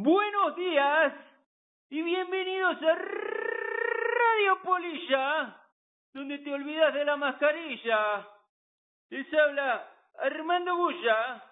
Buenos días y bienvenidos a Radio Polilla, donde te olvidas de la mascarilla. Les habla Armando Bulla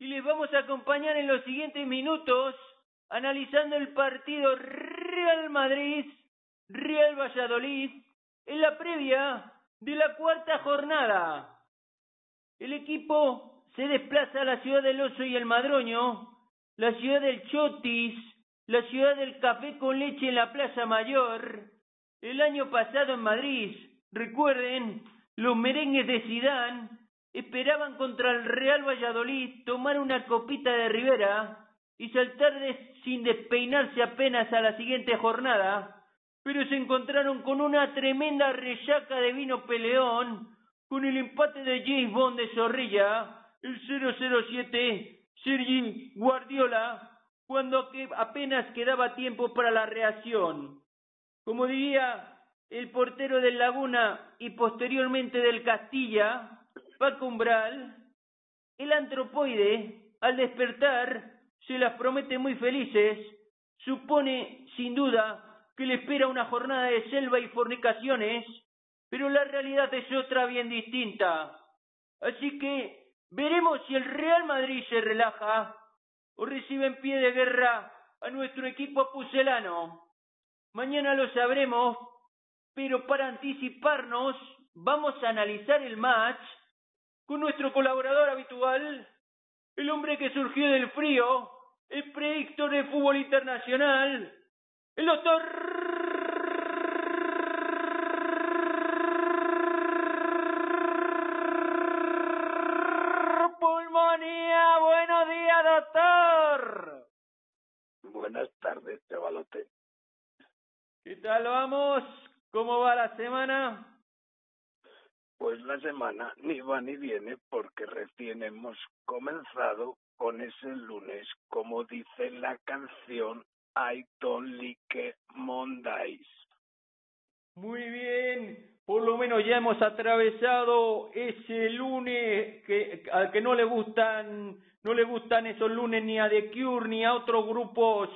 y les vamos a acompañar en los siguientes minutos analizando el partido Real Madrid-Real Valladolid en la previa de la cuarta jornada. El equipo se desplaza a la ciudad del Oso y el Madroño la ciudad del Chotis, la ciudad del café con leche en la Plaza Mayor. El año pasado en Madrid, recuerden, los merengues de Sidán esperaban contra el Real Valladolid tomar una copita de Rivera y saltar sin despeinarse apenas a la siguiente jornada, pero se encontraron con una tremenda reyaca de vino peleón, con el empate de James Bond de Zorrilla, el 007 Sergi Guardiola cuando apenas quedaba tiempo para la reacción. Como diría el portero del Laguna y posteriormente del Castilla, Paco Umbral, el antropoide, al despertar, se las promete muy felices, supone, sin duda, que le espera una jornada de selva y fornicaciones, pero la realidad es otra bien distinta. Así que Veremos si el Real Madrid se relaja o recibe en pie de guerra a nuestro equipo pucelano. Mañana lo sabremos, pero para anticiparnos vamos a analizar el match con nuestro colaborador habitual, el hombre que surgió del frío, el predictor de fútbol internacional, el doctor Buenas tardes, chavalote. ¿Qué tal vamos? ¿Cómo va la semana? Pues la semana ni va ni viene porque recién hemos comenzado con ese lunes, como dice la canción I don't like Mondays. Muy bien, por lo menos ya hemos atravesado ese lunes que al que no le gustan no le gustan esos lunes ni a The Cure ni a otros grupos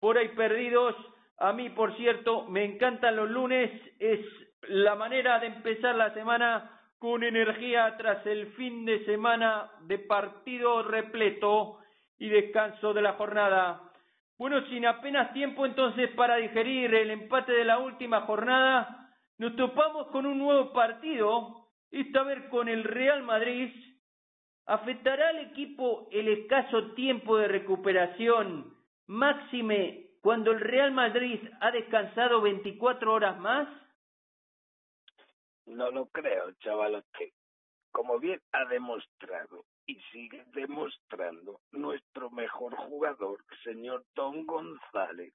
por ahí perdidos. A mí, por cierto, me encantan los lunes, es la manera de empezar la semana con energía tras el fin de semana de partido repleto y descanso de la jornada. Bueno, sin apenas tiempo entonces para digerir el empate de la última jornada, nos topamos con un nuevo partido, esta vez con el Real Madrid. ¿Afectará al equipo el escaso tiempo de recuperación, máxime cuando el Real Madrid ha descansado 24 horas más? No lo creo, chavalote. Como bien ha demostrado y sigue demostrando nuestro mejor jugador, señor Don González,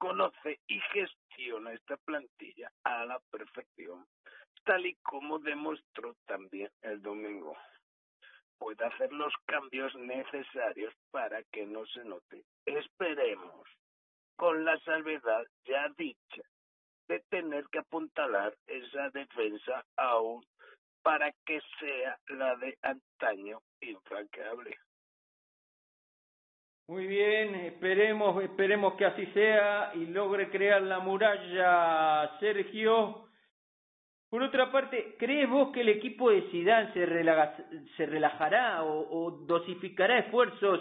conoce y gestiona esta plantilla a la perfección, tal y como demostró también el domingo. Puede hacer los cambios necesarios para que no se note. Esperemos, con la salvedad ya dicha, de tener que apuntalar esa defensa aún para que sea la de antaño infranqueable. Muy bien, esperemos, esperemos que así sea y logre crear la muralla Sergio. Por otra parte, ¿crees vos que el equipo de Zidane se, se relajará o, o, dosificará esfuerzos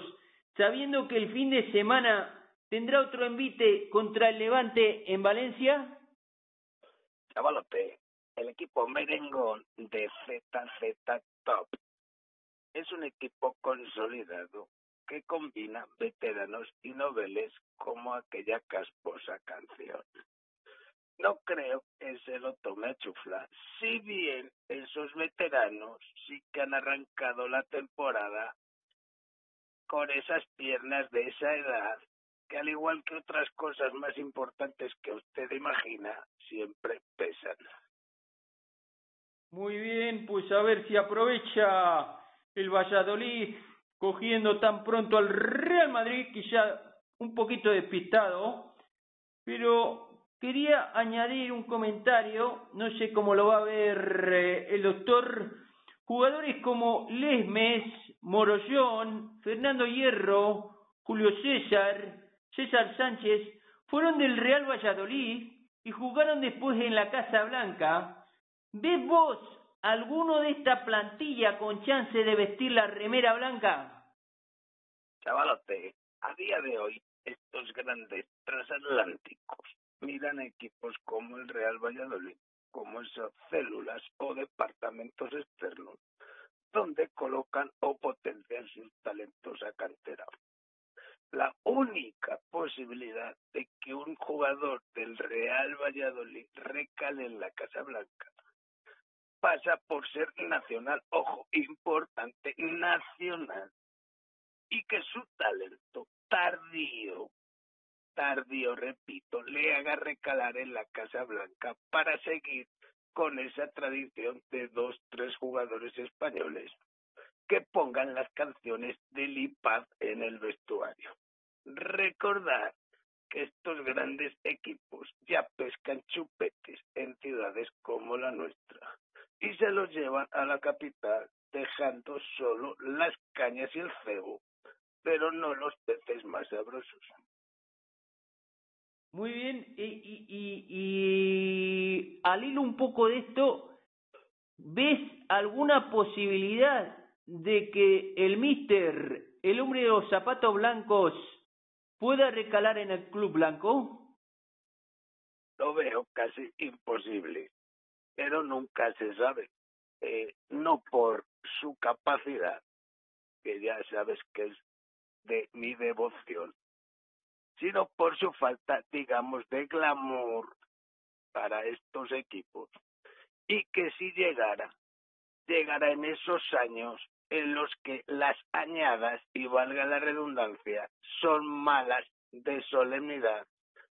sabiendo que el fin de semana tendrá otro envite contra el Levante en Valencia? Chavalote, el equipo merengón de ZZ Top es un equipo consolidado que combina veteranos y noveles como aquella casposa canción. No creo que se lo tome a chufla, si bien esos veteranos sí que han arrancado la temporada con esas piernas de esa edad que al igual que otras cosas más importantes que usted imagina, siempre pesan. Muy bien, pues a ver si aprovecha el Valladolid cogiendo tan pronto al Real Madrid, quizá un poquito despistado, pero quería añadir un comentario, no sé cómo lo va a ver eh, el doctor, jugadores como Lesmes, Morollón, Fernando Hierro, Julio César, César Sánchez fueron del Real Valladolid y jugaron después en la Casa Blanca. ¿Ves vos alguno de esta plantilla con chance de vestir la remera blanca? Chavalote, a día de hoy estos grandes transatlánticos miran equipos como el Real Valladolid, como esas células o departamentos externos, donde colocan o potencian sus talentos a cantera. La única posibilidad de que un jugador del Real Valladolid recale en la Casa Blanca pasa por ser nacional, ojo, importante, nacional, y que su talento tardío, tardío, repito, le haga recalar en la Casa Blanca para seguir con esa tradición de dos, tres jugadores españoles que pongan las canciones del IPAD en el vestuario. Recordar que estos grandes equipos ya pescan chupetes en ciudades como la nuestra y se los llevan a la capital dejando solo las cañas y el cebo pero no los peces más sabrosos. Muy bien, y, y, y, y al hilo un poco de esto, ¿ves alguna posibilidad de que el mister, el hombre de los zapatos blancos, pueda recalar en el club blanco? Lo veo casi imposible, pero nunca se sabe. Eh, no por su capacidad, que ya sabes que es de mi devoción, sino por su falta, digamos, de glamour para estos equipos. Y que si llegara, llegara en esos años en los que las añadas, y valga la redundancia, son malas de solemnidad,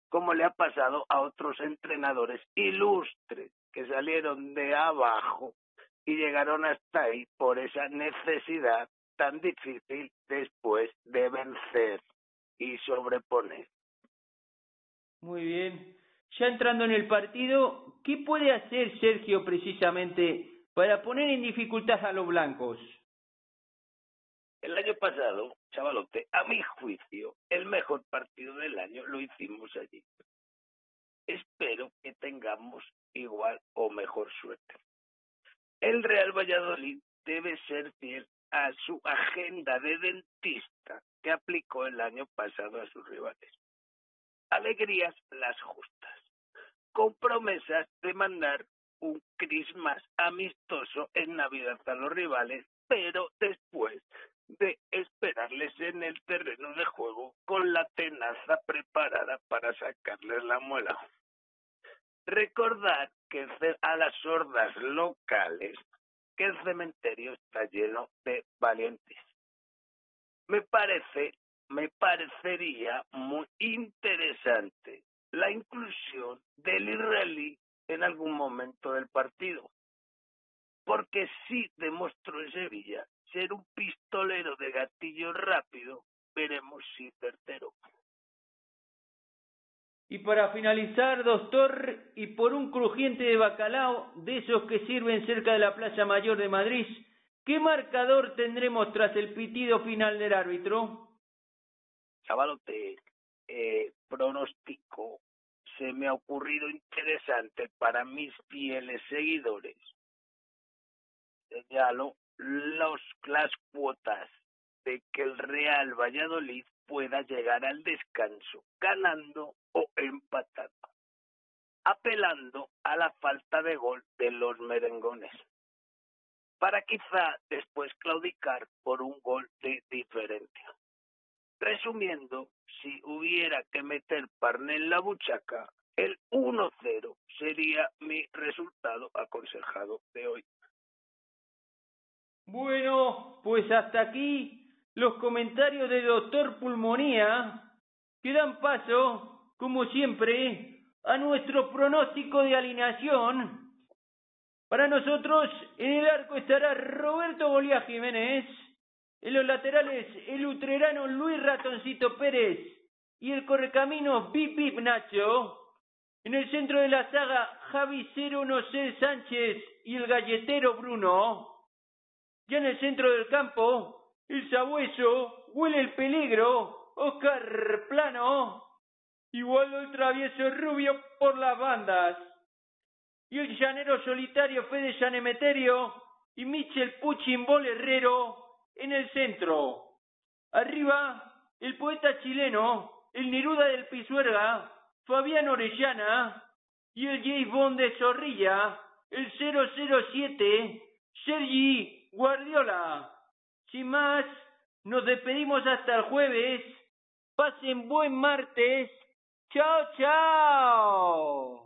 como le ha pasado a otros entrenadores ilustres que salieron de abajo y llegaron hasta ahí por esa necesidad tan difícil después de vencer y sobreponer. Muy bien. Ya entrando en el partido, ¿qué puede hacer Sergio precisamente para poner en dificultad a los blancos? El año pasado, chavalote, a mi juicio, el mejor partido del año lo hicimos allí. Espero que tengamos igual o mejor suerte. El Real Valladolid debe ser fiel a su agenda de dentista que aplicó el año pasado a sus rivales. Alegrías las justas, con promesas de mandar un Christmas amistoso en Navidad a los rivales, pero después en el terreno de juego con la tenaza preparada para sacarles la muela. Recordar que a las sordas locales que el cementerio está lleno de valientes. Me parece, me parecería muy interesante la inclusión del israelí en algún momento del partido, porque sí demostró Sevilla ser un pistolero de gatillo rápido, veremos si certero. Y para finalizar, doctor, y por un crujiente de bacalao, de esos que sirven cerca de la Plaza Mayor de Madrid, ¿qué marcador tendremos tras el pitido final del árbitro? Chavalote, eh, pronóstico se me ha ocurrido interesante para mis fieles seguidores. Señalo los, las cuotas de que el Real Valladolid pueda llegar al descanso ganando o empatando, apelando a la falta de gol de los merengones, para quizá después claudicar por un gol de diferencia. Resumiendo, si hubiera que meter parne en la buchaca, el 1-0 sería mi resultado aconsejado de hoy. Bueno, pues hasta aquí los comentarios de doctor Pulmonía que dan paso, como siempre, a nuestro pronóstico de alineación. Para nosotros, en el arco estará Roberto Bolía Jiménez, en los laterales el utrerano Luis Ratoncito Pérez y el correcamino Bip Bip Nacho. En el centro de la saga Javi Cero Nocel Sánchez y el galletero Bruno. Ya en el centro del campo el sabueso huele el peligro Oscar Plano, Igualdo el travieso rubio por las bandas, y el llanero solitario Fede Llanemeterio y Michel Puchimbol Herrero en el centro. Arriba, el poeta chileno, el Neruda del Pisuerga, Fabián Orellana y el James Bond de Zorrilla, el 007, Sergi Guardiola. Sin más, nos despedimos hasta el jueves. Pasen buen martes. Chao, chao.